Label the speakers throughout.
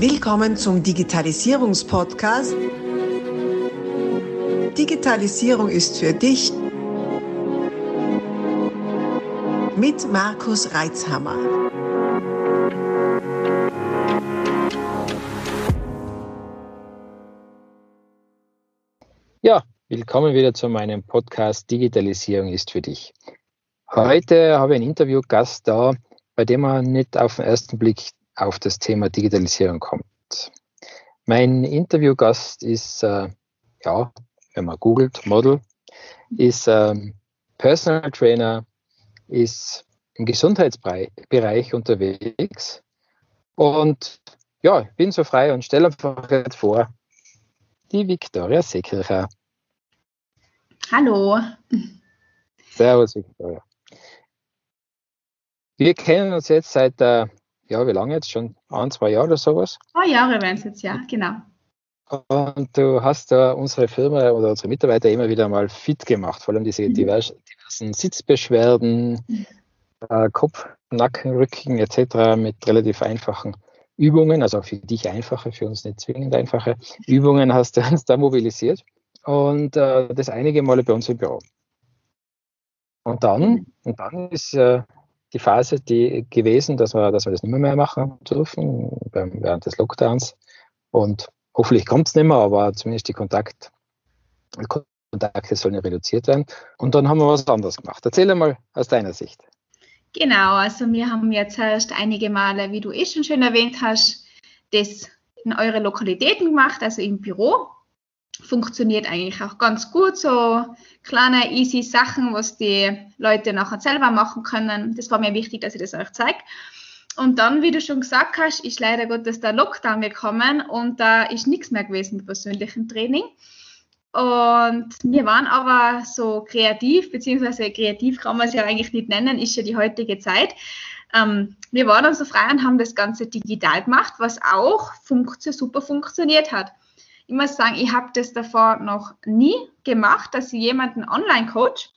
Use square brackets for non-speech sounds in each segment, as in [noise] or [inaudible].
Speaker 1: Willkommen zum Digitalisierungspodcast. Digitalisierung ist für dich mit Markus Reitzhammer.
Speaker 2: Ja, willkommen wieder zu meinem Podcast Digitalisierung ist für dich. Heute habe ich einen Interviewgast da, bei dem man nicht auf den ersten Blick auf das Thema Digitalisierung kommt. Mein Interviewgast ist, äh, ja, wenn man googelt, Model, ist ähm, Personal Trainer, ist im Gesundheitsbereich unterwegs und ja, ich bin so frei und stelle einfach jetzt vor, die Viktoria Seekircher.
Speaker 3: Hallo.
Speaker 2: Servus, Viktoria. Wir kennen uns jetzt seit, äh, ja, wie lange jetzt? Schon ein, zwei Jahre oder sowas?
Speaker 3: Zwei Jahre werden es jetzt, ja, genau.
Speaker 2: Und du hast da unsere Firma oder unsere Mitarbeiter immer wieder mal fit gemacht, vor allem diese mhm. diversen Sitzbeschwerden, mhm. äh, Kopf, Nacken, Rücken etc. mit relativ einfachen Übungen, also für dich einfache, für uns nicht zwingend einfache Übungen hast du uns da mobilisiert und äh, das einige Male bei uns im Büro. Und dann, mhm. und dann ist äh, die Phase die gewesen, dass wir, dass wir das nicht mehr, mehr machen dürfen während des Lockdowns. Und hoffentlich kommt es nicht mehr, aber zumindest die Kontakt, Kontakte sollen ja reduziert werden. Und dann haben wir was anderes gemacht. Erzähl mal aus deiner Sicht.
Speaker 3: Genau, also wir haben jetzt erst einige Male, wie du eh schon schön erwähnt hast, das in eure Lokalitäten gemacht, also im Büro funktioniert eigentlich auch ganz gut. So kleine, easy Sachen, was die Leute nachher selber machen können. Das war mir wichtig, dass ich das euch zeige. Und dann, wie du schon gesagt hast, ist leider Gottes der Lockdown gekommen und da ist nichts mehr gewesen mit persönlichem Training. Und wir waren aber so kreativ, beziehungsweise kreativ kann man es ja eigentlich nicht nennen, ist ja die heutige Zeit. Ähm, wir waren dann so frei und haben das Ganze digital gemacht, was auch funktio super funktioniert hat ich muss sagen, ich habe das davor noch nie gemacht, dass ich jemanden online coach.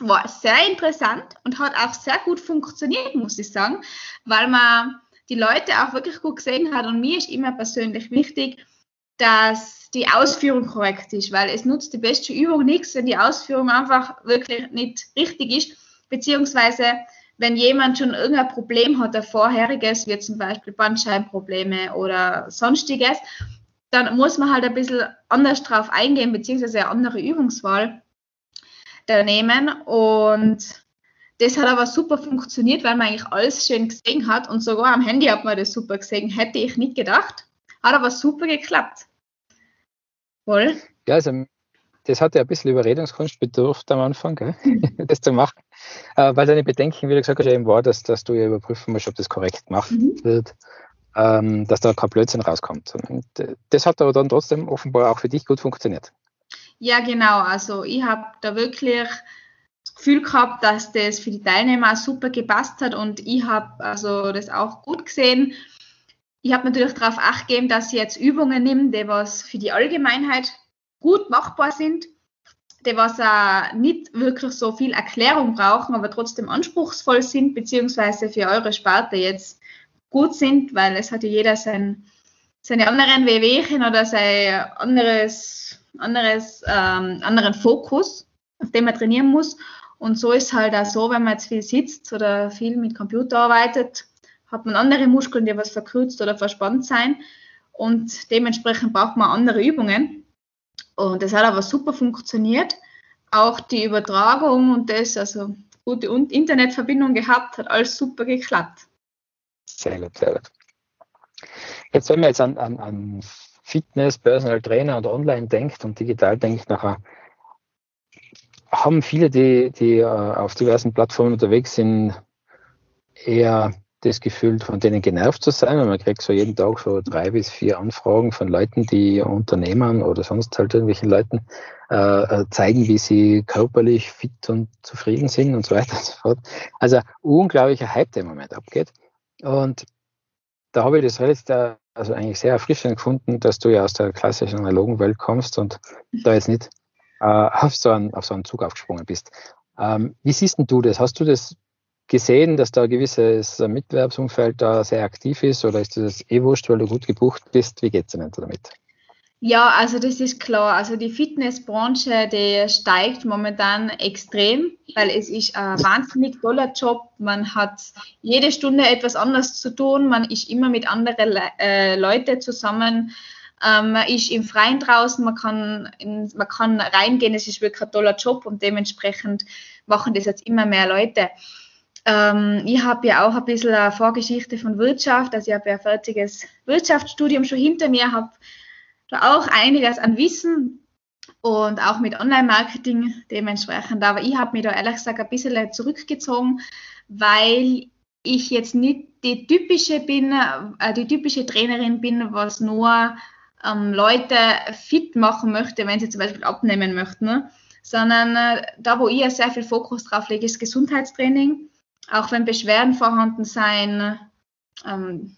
Speaker 3: War sehr interessant und hat auch sehr gut funktioniert, muss ich sagen, weil man die Leute auch wirklich gut gesehen hat. Und mir ist immer persönlich wichtig, dass die Ausführung korrekt ist, weil es nutzt die beste Übung nichts, wenn die Ausführung einfach wirklich nicht richtig ist, beziehungsweise wenn jemand schon irgendein Problem hat, ein vorheriges, wie zum Beispiel Bandscheibenprobleme oder sonstiges, dann muss man halt ein bisschen anders drauf eingehen, beziehungsweise eine andere Übungswahl da nehmen. Und das hat aber super funktioniert, weil man eigentlich alles schön gesehen hat und sogar am Handy hat man das super gesehen. Hätte ich nicht gedacht. Hat aber super geklappt.
Speaker 2: Voll. Ja, also das hat ja ein bisschen Überredungskunst bedurft am Anfang, gell? [laughs] das zu machen. Äh, weil deine Bedenken, wie du gesagt hast, eben war, dass, dass du ja überprüfen musst, ob das korrekt gemacht mhm. wird ähm, dass da kein Blödsinn rauskommt. Und das hat aber dann trotzdem offenbar auch für dich gut funktioniert.
Speaker 3: Ja, genau. Also ich habe da wirklich das Gefühl gehabt, dass das für die Teilnehmer super gepasst hat und ich habe also das auch gut gesehen. Ich habe natürlich darauf acht gegeben, dass ich jetzt Übungen nehme, die was für die Allgemeinheit gut machbar sind, die was auch nicht wirklich so viel Erklärung brauchen, aber trotzdem anspruchsvoll sind, beziehungsweise für eure Sparte jetzt gut sind, weil es hat ja jeder sein, seine anderen Wehwehchen oder sein anderes, anderes, ähm, anderen Fokus, auf dem man trainieren muss. Und so ist halt auch so, wenn man jetzt viel sitzt oder viel mit Computer arbeitet, hat man andere Muskeln, die was verkürzt oder verspannt sein. Und dementsprechend braucht man andere Übungen. Und das hat aber super funktioniert. Auch die Übertragung und das, also gute Internetverbindung gehabt, hat alles super geklappt.
Speaker 2: Sehr gut, sehr gut. Jetzt, wenn man jetzt an, an, an Fitness, Personal Trainer und online denkt und digital denkt, nachher haben viele, die, die äh, auf diversen Plattformen unterwegs sind, eher das Gefühl, von denen genervt zu sein. Und man kriegt so jeden Tag so drei bis vier Anfragen von Leuten, die Unternehmern oder sonst halt irgendwelchen Leuten äh, äh zeigen, wie sie körperlich fit und zufrieden sind und so weiter und so fort. Also unglaublicher Hype, der im Moment abgeht. Und da habe ich das relativ, äh, also eigentlich sehr erfrischend gefunden, dass du ja aus der klassischen analogen Welt kommst und da jetzt nicht äh, auf, so einen, auf so einen Zug aufgesprungen bist. Ähm, wie siehst denn du das? Hast du das gesehen, dass da ein gewisses Mitbewerbsumfeld da sehr aktiv ist oder ist das eh wurscht, weil du gut gebucht bist? Wie geht es denn damit?
Speaker 3: Ja, also das ist klar. Also die Fitnessbranche, die steigt momentan extrem, weil es ist ein wahnsinnig toller Job. Man hat jede Stunde etwas anderes zu tun. Man ist immer mit anderen Le äh, Leuten zusammen. Ähm, man ist im Freien draußen, man kann, in, man kann reingehen. Es ist wirklich ein toller Job und dementsprechend machen das jetzt immer mehr Leute. Ähm, ich habe ja auch ein bisschen eine Vorgeschichte von Wirtschaft. Also ich habe ja ein fertiges Wirtschaftsstudium schon hinter mir, habe da auch einiges an Wissen und auch mit Online-Marketing dementsprechend. Aber ich habe mich da ehrlich gesagt ein bisschen zurückgezogen, weil ich jetzt nicht die typische bin, äh, die typische Trainerin bin, was nur ähm, Leute fit machen möchte, wenn sie zum Beispiel abnehmen möchten, ne? sondern äh, da, wo ich ja sehr viel Fokus drauf lege, ist Gesundheitstraining. Auch wenn Beschwerden vorhanden sein, ähm,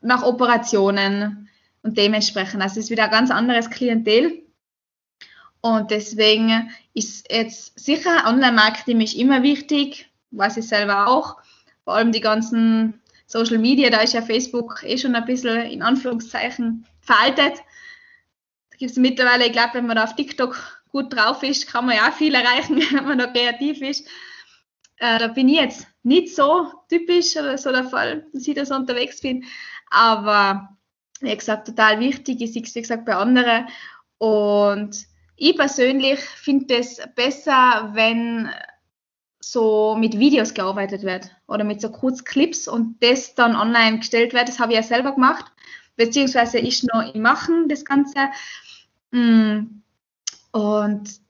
Speaker 3: nach Operationen, und dementsprechend, also es ist wieder ein ganz anderes Klientel. Und deswegen ist jetzt sicher Online-Marketing ist immer wichtig, weiß ich selber auch. Vor allem die ganzen Social Media, da ist ja Facebook eh schon ein bisschen in Anführungszeichen veraltet. Da gibt es mittlerweile, ich glaube, wenn man da auf TikTok gut drauf ist, kann man ja auch viel erreichen, [laughs] wenn man da kreativ ist. Äh, da bin ich jetzt nicht so typisch oder so der Fall, dass ich da so unterwegs bin. Aber wie gesagt, total wichtig. Ich sehe es, wie gesagt, bei anderen. Und ich persönlich finde es besser, wenn so mit Videos gearbeitet wird oder mit so Kurzclips und das dann online gestellt wird. Das habe ich ja selber gemacht, beziehungsweise ich noch im Machen, das Ganze. Mm. Und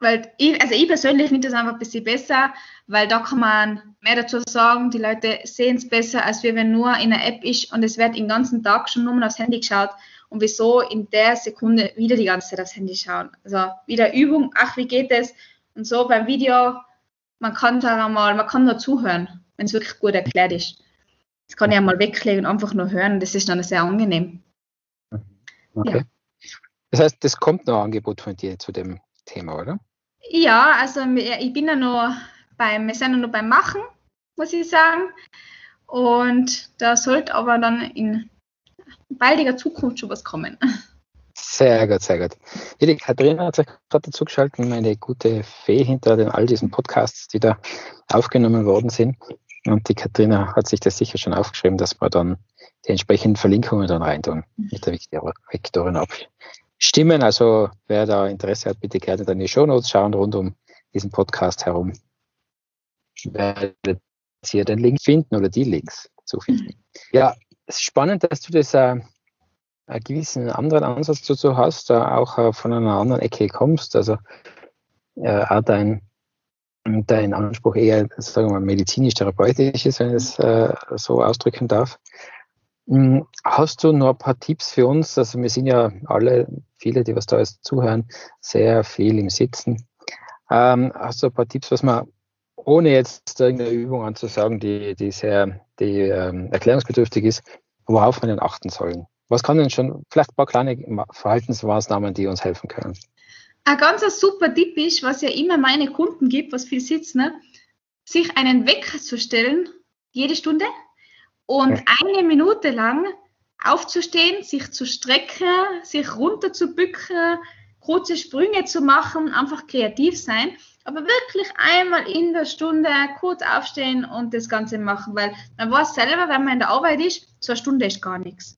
Speaker 3: weil ich, also ich persönlich finde das einfach ein bisschen besser, weil da kann man mehr dazu sagen, die Leute sehen es besser, als wenn nur in einer App ist und es wird den ganzen Tag schon nur aufs Handy geschaut und wieso in der Sekunde wieder die ganze Zeit aufs Handy schauen. Also wieder Übung, ach, wie geht es? Und so beim Video, man kann da mal, man kann nur zuhören, wenn es wirklich gut erklärt ist. Das kann ich ja mal weglegen und einfach nur hören, das ist dann sehr angenehm.
Speaker 2: Okay. Ja. Das heißt, das kommt noch ein Angebot von dir zu dem Thema, oder?
Speaker 3: Ja, also ich bin ja noch beim, wir sind ja noch beim Machen, muss ich sagen. Und da sollte aber dann in baldiger Zukunft schon was kommen.
Speaker 2: Sehr gut, sehr gut. Ja, die Katharina hat sich gerade dazu meine gute Fee hinter den, all diesen Podcasts, die da aufgenommen worden sind. Und die Katharina hat sich das sicher schon aufgeschrieben, dass wir dann die entsprechenden Verlinkungen dann reintun mit der Viktorin abstimmen. Also wer da Interesse hat, bitte gerne dann in die Show Notes schauen rund um diesen Podcast herum werdet ihr den Link finden oder die Links zu finden. Ja, es ist spannend, dass du das äh, einen gewissen anderen Ansatz dazu hast, äh, auch äh, von einer anderen Ecke kommst. Also äh, auch dein, dein Anspruch eher, sagen wir mal, medizinisch-therapeutisch ist, wenn ich es äh, so ausdrücken darf. Hm, hast du noch ein paar Tipps für uns? Also wir sind ja alle, viele, die was da jetzt zuhören, sehr viel im Sitzen. Ähm, hast du ein paar Tipps, was man ohne jetzt irgendeine Übung anzusagen, die, die sehr die, ähm, erklärungsbedürftig ist, worauf wir denn achten sollen. Was kann denn schon, vielleicht ein paar kleine Verhaltensmaßnahmen, die uns helfen können?
Speaker 3: Ein ganz super Tipp ist, was ja immer meine Kunden gibt, was viel sitzen, ne? sich einen Wecker zu stellen, jede Stunde, und eine Minute lang aufzustehen, sich zu strecken, sich runter zu bücken, kurze Sprünge zu machen, einfach kreativ sein aber wirklich einmal in der Stunde kurz aufstehen und das Ganze machen, weil man weiß selber, wenn man in der Arbeit ist, so eine Stunde ist gar nichts.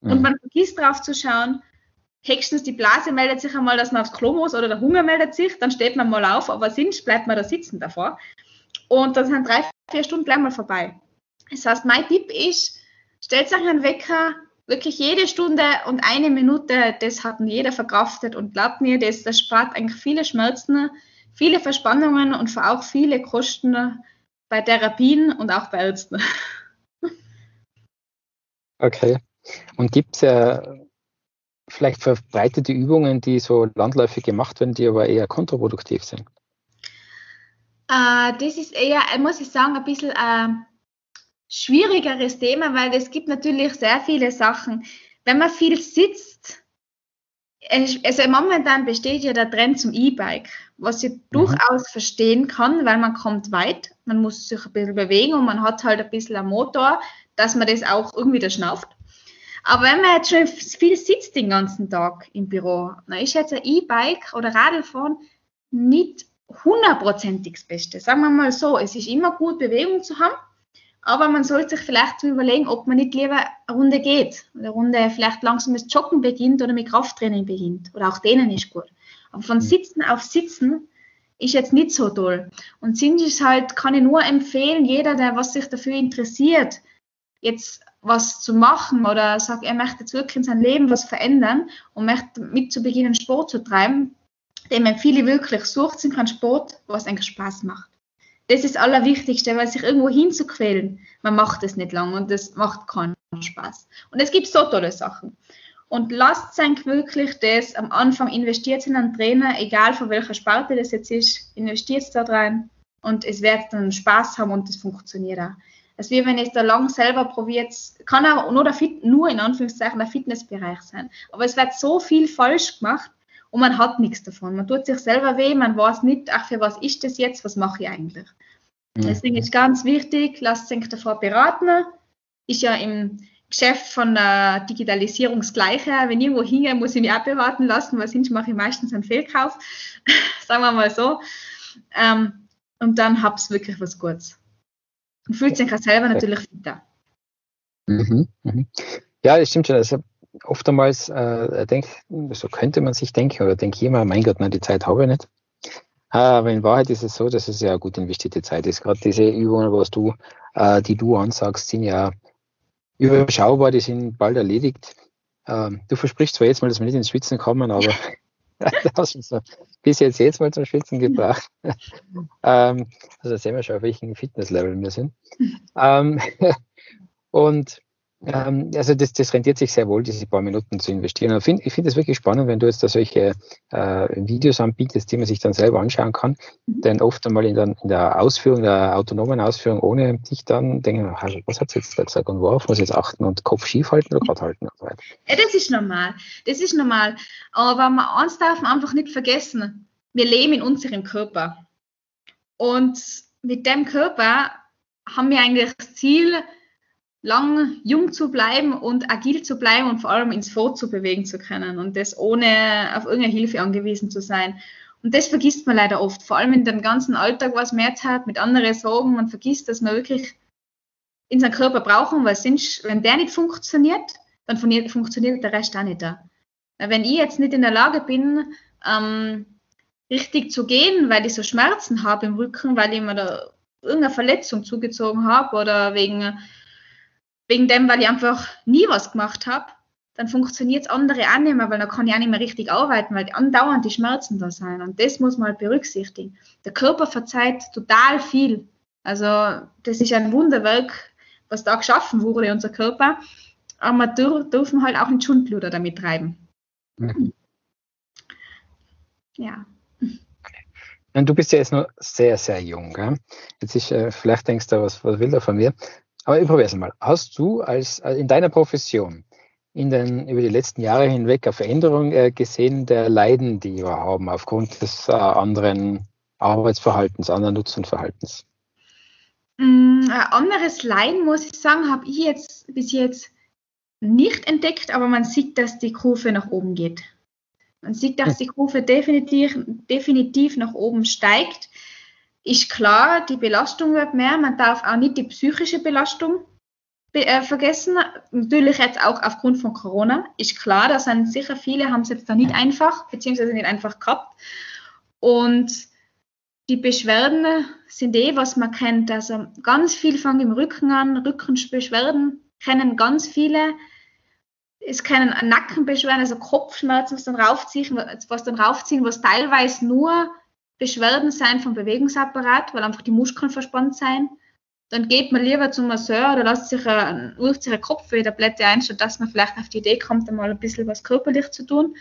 Speaker 3: Mhm. Und man vergisst drauf zu schauen, höchstens die Blase meldet sich einmal, dass man aufs Klo muss oder der Hunger meldet sich, dann steht man mal auf, aber sonst bleibt man da sitzen davor. Und dann sind drei, vier Stunden gleich mal vorbei. Das heißt, mein Tipp ist, stellt euch einen Wecker, wirklich jede Stunde und eine Minute, das hat jeder verkraftet und glaubt mir, das, spart eigentlich viele Schmerzen, viele Verspannungen und auch viele Kosten bei Therapien und auch bei Ärzten. [laughs]
Speaker 2: Okay. Und gibt es ja vielleicht verbreitete Übungen, die so landläufig gemacht werden, die aber eher kontraproduktiv sind?
Speaker 3: Äh, das ist eher, muss ich sagen, ein bisschen ein schwierigeres Thema, weil es gibt natürlich sehr viele Sachen. Wenn man viel sitzt, also momentan besteht ja der Trend zum E-Bike, was ich mhm. durchaus verstehen kann, weil man kommt weit, man muss sich ein bisschen bewegen und man hat halt ein bisschen einen Motor, dass man das auch irgendwie da schnauft. Aber wenn man jetzt schon viel sitzt den ganzen Tag im Büro, dann ist jetzt ein E-Bike oder Radlfahren nicht hundertprozentig das Beste. Sagen wir mal so, es ist immer gut, Bewegung zu haben, aber man sollte sich vielleicht überlegen, ob man nicht lieber eine Runde geht. Eine Runde vielleicht langsam mit Joggen beginnt oder mit Krafttraining beginnt. Oder auch denen ist gut. Aber von mhm. Sitzen auf Sitzen ist jetzt nicht so toll. Und sind es halt, kann ich nur empfehlen, jeder, der was sich dafür interessiert, jetzt was zu machen oder sagt, er möchte jetzt wirklich in seinem Leben was verändern und möchte mit zu beginnen Sport zu treiben, dem empfehle ich wirklich, sucht sich einen Sport, was eigentlich Spaß macht das ist das Allerwichtigste, weil sich irgendwo hinzuquälen, man macht es nicht lang und das macht keinen Spaß. Und es gibt so tolle Sachen. Und lasst euch wirklich das am Anfang investiert in einen Trainer, egal von welcher Sparte das jetzt ist, investiert da rein und es wird dann Spaß haben und es funktioniert auch. Also wie wenn ihr es da lang selber probiert, kann auch nur, der Fit, nur in Anführungszeichen der Fitnessbereich sein. Aber es wird so viel falsch gemacht und man hat nichts davon. Man tut sich selber weh, man weiß nicht, ach, für was ist das jetzt, was mache ich eigentlich? Mhm. Deswegen ist ganz wichtig, lasst euch davor beraten. Ist ja im Geschäft von der Digitalisierung das Gleiche. Wenn ich irgendwo hingehe, muss ich mich auch beraten lassen, weil sonst mache ich meistens einen Fehlkauf. [laughs] Sagen wir mal so. Ähm, und dann habt ihr wirklich was Gutes. Und fühlt sich auch selber natürlich fitter.
Speaker 2: Mhm, mhm. Ja, das stimmt schon. Also oftmals äh, denk, so könnte man sich denken oder denke ich immer, mein Gott, nein, die Zeit habe ich nicht. Aber in Wahrheit ist es so, dass es ja eine gut investierte Zeit ist. Gerade diese Übungen, was du, äh, die du ansagst, sind ja überschaubar, die sind bald erledigt. Ähm, du versprichst zwar jetzt mal, dass wir nicht ins Schwitzen kommen, aber du hast uns bis jetzt jetzt mal zum Schwitzen gebracht. [laughs] ähm, also sehen wir schon, auf welchem Fitnesslevel wir sind. Ähm, [laughs] und ähm, also das, das rentiert sich sehr wohl, diese paar Minuten zu investieren. Find, ich finde es wirklich spannend, wenn du jetzt da solche äh, Videos anbietest, die man sich dann selber anschauen kann. Mhm. Denn oft einmal in der, in der Ausführung, der autonomen Ausführung, ohne dich dann denken, was hat jetzt da gesagt und worauf muss ich jetzt achten und Kopf schief halten oder gerade halten? Und
Speaker 3: so weiter. Ja, das ist normal. Das ist normal. Aber man, eins darf man einfach nicht vergessen. Wir leben in unserem Körper. Und mit dem Körper haben wir eigentlich das Ziel, lang jung zu bleiben und agil zu bleiben und vor allem ins Fort zu bewegen zu können und das ohne auf irgendeine Hilfe angewiesen zu sein. Und das vergisst man leider oft, vor allem in dem ganzen Alltag, was man jetzt hat, mit anderen Sorgen. Man vergisst, dass man wirklich in seinen Körper brauchen, weil sonst, wenn der nicht funktioniert, dann funktioniert der Rest auch nicht da. Wenn ich jetzt nicht in der Lage bin, ähm, richtig zu gehen, weil ich so Schmerzen habe im Rücken, weil ich mir da irgendeine Verletzung zugezogen habe oder wegen wegen dem, weil ich einfach nie was gemacht habe, dann funktioniert es andere auch nicht mehr, weil dann kann ich auch nicht mehr richtig arbeiten, weil andauernd die Schmerzen da sind. Und das muss man halt berücksichtigen. Der Körper verzeiht total viel. Also das ist ein Wunderwerk, was da geschaffen wurde, unser Körper. Aber wir dürfen halt auch ein Schundbluder damit treiben. Mhm.
Speaker 2: Ja. Du bist ja jetzt noch sehr, sehr jung. Gell? Jetzt ist, äh, vielleicht denkst du, was, was will er von mir? Aber ich probiere es mal. Hast du als, äh, in deiner Profession in den, über die letzten Jahre hinweg eine Veränderung äh, gesehen der Leiden, die wir haben aufgrund des äh, anderen Arbeitsverhaltens, anderen Nutzenverhaltens?
Speaker 3: Mm, ein anderes Leiden, muss ich sagen, habe ich jetzt bis jetzt nicht entdeckt, aber man sieht, dass die Kurve nach oben geht. Man sieht, dass hm. die Kurve definitiv, definitiv nach oben steigt ist klar, die Belastung wird mehr. Man darf auch nicht die psychische Belastung äh, vergessen. Natürlich jetzt auch aufgrund von Corona. Ist klar, da sind sicher viele, haben es jetzt da nicht einfach, beziehungsweise nicht einfach gehabt. Und die Beschwerden sind eh, was man kennt. Also ganz viel fangen im Rücken an. Rückenbeschwerden kennen ganz viele. Es können Nackenbeschwerden, also Kopfschmerzen, was dann raufziehen, was dann raufziehen, was teilweise nur Beschwerden sein vom Bewegungsapparat, weil einfach die Muskeln verspannt sein, dann geht man lieber zum Masseur oder lässt sich ein, ruft sich eine Kopfwehtablette ein, statt dass man vielleicht auf die Idee kommt, einmal ein bisschen was körperlich zu tun.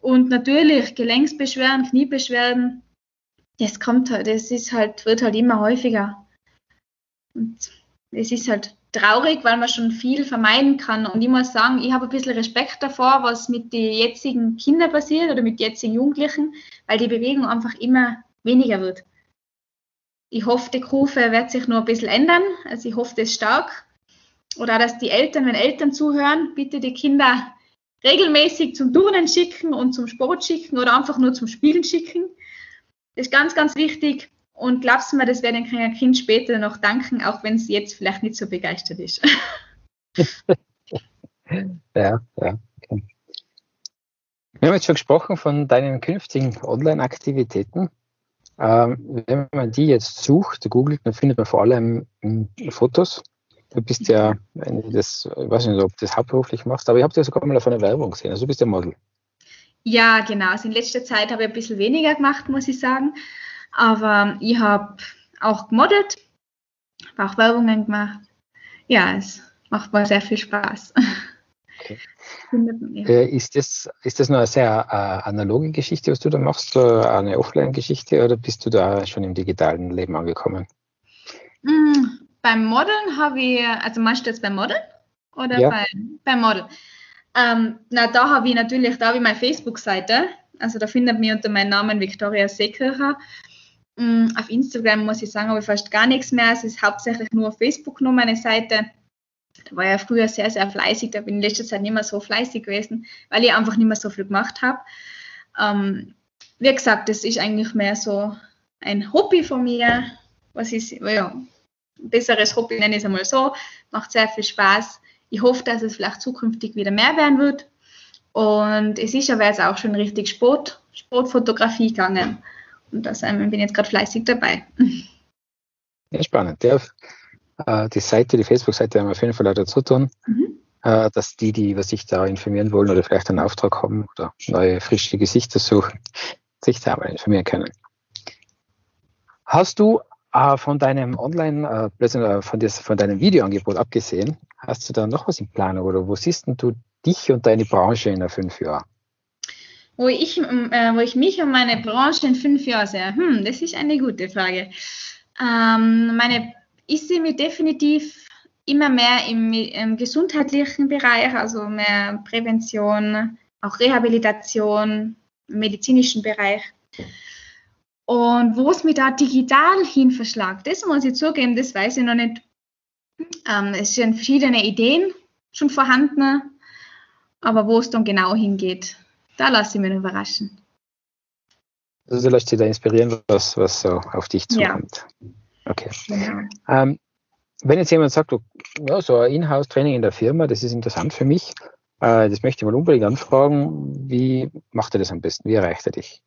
Speaker 3: Und natürlich Gelenksbeschwerden, Kniebeschwerden, das kommt halt, das ist halt, wird halt immer häufiger. Und es ist halt traurig, weil man schon viel vermeiden kann. Und ich muss sagen, ich habe ein bisschen Respekt davor, was mit den jetzigen Kindern passiert oder mit jetzigen Jugendlichen, weil die Bewegung einfach immer weniger wird. Ich hoffe, die Kurve wird sich nur ein bisschen ändern. Also ich hoffe das stark. Oder dass die Eltern, wenn Eltern zuhören, bitte die Kinder regelmäßig zum Turnen schicken und zum Sport schicken oder einfach nur zum Spielen schicken. Das ist ganz, ganz wichtig. Und glaubst du mir, das werden ein Kind später noch danken, auch wenn es jetzt vielleicht nicht so begeistert ist. [laughs]
Speaker 2: ja, ja. Okay. Wir haben jetzt schon gesprochen von deinen künftigen Online-Aktivitäten. Ähm, wenn man die jetzt sucht, googelt, dann findet man vor allem hm, Fotos. Du bist ja, wenn das, ich weiß nicht, ob du das hauptberuflich machst, aber ich habe dir sogar mal auf einer Werbung gesehen. Also du bist ja Model.
Speaker 3: Ja, genau. Also in letzter Zeit habe ich ein bisschen weniger gemacht, muss ich sagen. Aber ich habe auch gemodelt, habe auch Werbungen gemacht. Ja, es macht mir sehr viel Spaß. [laughs]
Speaker 2: Okay. Äh, ist, das, ist das nur eine sehr äh, analoge Geschichte, was du da machst, eine Offline-Geschichte, oder bist du da schon im digitalen Leben angekommen?
Speaker 3: Mm, beim Modeln habe ich, also meinst du jetzt beim Modeln? Oder ja. beim, beim Modeln? Ähm, na, da habe ich natürlich, da habe ich meine Facebook-Seite. Also da findet mich unter meinem Namen Victoria Seekircher. Mm, auf Instagram muss ich sagen, habe ich fast gar nichts mehr. Es ist hauptsächlich nur auf Facebook nur meine Seite. Da war ich ja früher sehr, sehr fleißig. Da bin ich in letzter Zeit nicht mehr so fleißig gewesen, weil ich einfach nicht mehr so viel gemacht habe. Ähm, wie gesagt, das ist eigentlich mehr so ein Hobby von mir. Was ist, ja, ein besseres Hobby nenne ich es einmal so. Macht sehr viel Spaß. Ich hoffe, dass es vielleicht zukünftig wieder mehr werden wird. Und es ist aber jetzt auch schon richtig Sport, Sportfotografie gegangen. Und das ähm, bin jetzt gerade fleißig dabei.
Speaker 2: Ja, spannend. Ja, äh, die Seite, die Facebook-Seite haben wir auf jeden Fall dazu tun, mhm. äh, dass die, die über sich da informieren wollen oder vielleicht einen Auftrag haben oder neue, frische Gesichter suchen, sich da mal informieren können. Hast du äh, von deinem Online, von, des, von deinem Videoangebot abgesehen, hast du da noch was in Planung oder wo siehst du dich und deine Branche in fünf Jahren?
Speaker 3: Wo ich, äh, wo ich mich und meine Branche in fünf Jahren sehe? Hm, das ist eine gute Frage. Ähm, meine, ich sehe mich definitiv immer mehr im, im, gesundheitlichen Bereich, also mehr Prävention, auch Rehabilitation, im medizinischen Bereich. Und wo es mich da digital hin verschlagt, das muss ich zugeben, das weiß ich noch nicht. Ähm, es sind verschiedene Ideen schon vorhanden, aber wo es dann genau hingeht, da lasse ich mich überraschen.
Speaker 2: Also du lässt dich da inspirieren, was, was so auf dich zukommt. Ja. Okay. Genau. Ähm, wenn jetzt jemand sagt, ja, so ein Inhouse-Training in der Firma, das ist interessant für mich, äh, das möchte ich mal unbedingt anfragen, wie macht er das am besten? Wie erreicht er dich?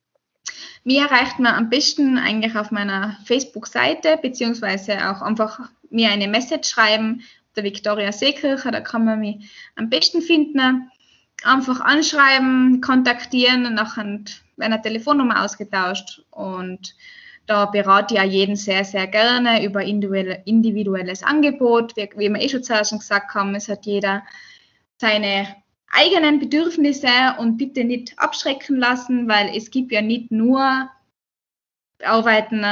Speaker 3: Mir erreicht man am besten eigentlich auf meiner Facebook-Seite, beziehungsweise auch einfach mir eine Message schreiben, der Victoria Seekircher, da kann man mich am besten finden einfach anschreiben, kontaktieren, nachher werden eine Telefonnummer ausgetauscht und da berate ich auch jeden sehr, sehr gerne über individuelles Angebot. Wie, wie wir eh schon zuerst gesagt haben, es hat jeder seine eigenen Bedürfnisse und bitte nicht abschrecken lassen, weil es gibt ja nicht nur Arbeiten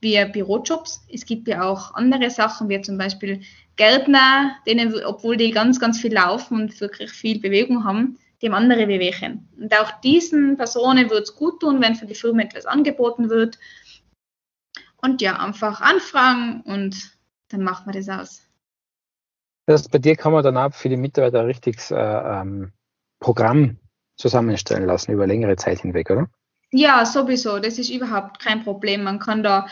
Speaker 3: wie Bürojobs, es gibt ja auch andere Sachen, wie zum Beispiel Gärtner, denen, obwohl die ganz, ganz viel laufen und wirklich viel Bewegung haben, haben andere Bewegungen. Und auch diesen Personen wird es gut tun, wenn für die Firma etwas angeboten wird. Und ja, einfach anfragen und dann machen wir das aus.
Speaker 2: Das bei dir kann man dann auch für die Mitarbeiter ein richtiges äh, ähm, Programm zusammenstellen lassen über längere Zeit hinweg, oder?
Speaker 3: Ja, sowieso. Das ist überhaupt kein Problem. Man kann da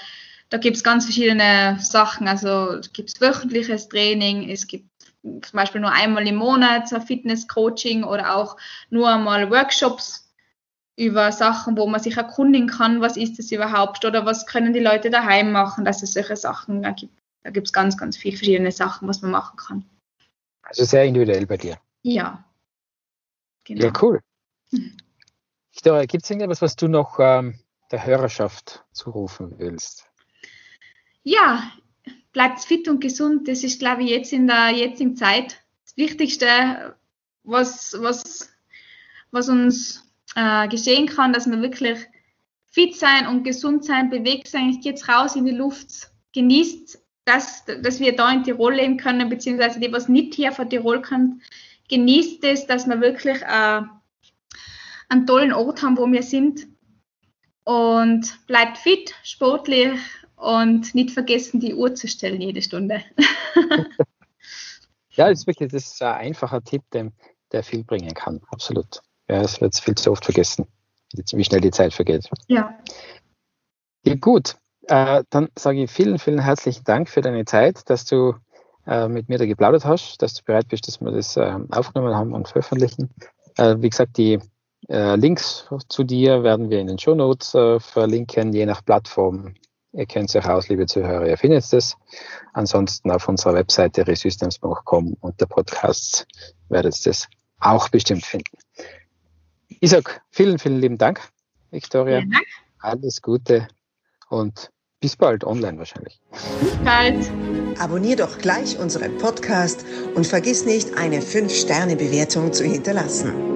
Speaker 3: da gibt es ganz verschiedene Sachen. Also es gibt wöchentliches Training, es gibt zum Beispiel nur einmal im Monat so Fitness-Coaching oder auch nur einmal Workshops über Sachen, wo man sich erkundigen kann, was ist es überhaupt oder was können die Leute daheim machen, dass es solche Sachen gibt. Da gibt es ganz, ganz viele verschiedene Sachen, was man machen kann.
Speaker 2: Also sehr individuell bei dir.
Speaker 3: Ja.
Speaker 2: Genau. Ja, cool. Hm. Gibt es irgendetwas, was du noch ähm, der Hörerschaft zurufen willst?
Speaker 3: ja, bleibt fit und gesund. Das ist, glaube ich, jetzt in der jetzigen Zeit das Wichtigste, was, was, was uns äh, geschehen kann, dass wir wirklich fit sein und gesund sein, bewegt sein, geht raus in die Luft, genießt dass, dass wir da in Tirol leben können, beziehungsweise die, was nicht hier von Tirol kommt, genießt es, dass wir wirklich äh, einen tollen Ort haben, wo wir sind. Und bleibt fit, sportlich und nicht vergessen, die Uhr zu stellen jede Stunde. [laughs]
Speaker 2: ja, das ist wirklich das ist ein einfacher Tipp, der, der viel bringen kann. Absolut. Ja, es wird viel zu oft vergessen, wie schnell die Zeit vergeht.
Speaker 3: Ja.
Speaker 2: ja gut, äh, dann sage ich vielen, vielen herzlichen Dank für deine Zeit, dass du äh, mit mir da geplaudert hast, dass du bereit bist, dass wir das äh, aufgenommen haben und veröffentlichen. Äh, wie gesagt, die Links zu dir werden wir in den Show Notes äh, verlinken, je nach Plattform. Ihr kennt es euch aus, liebe Zuhörer, ihr findet es. Ansonsten auf unserer Webseite resystems.com unter Podcasts werdet ihr das auch bestimmt finden. Ich sage vielen, vielen lieben Dank, Victoria. Vielen Dank. Alles Gute und bis bald online wahrscheinlich.
Speaker 3: Bis bald.
Speaker 1: Abonnier doch gleich unseren Podcast und vergiss nicht, eine 5-Sterne-Bewertung zu hinterlassen.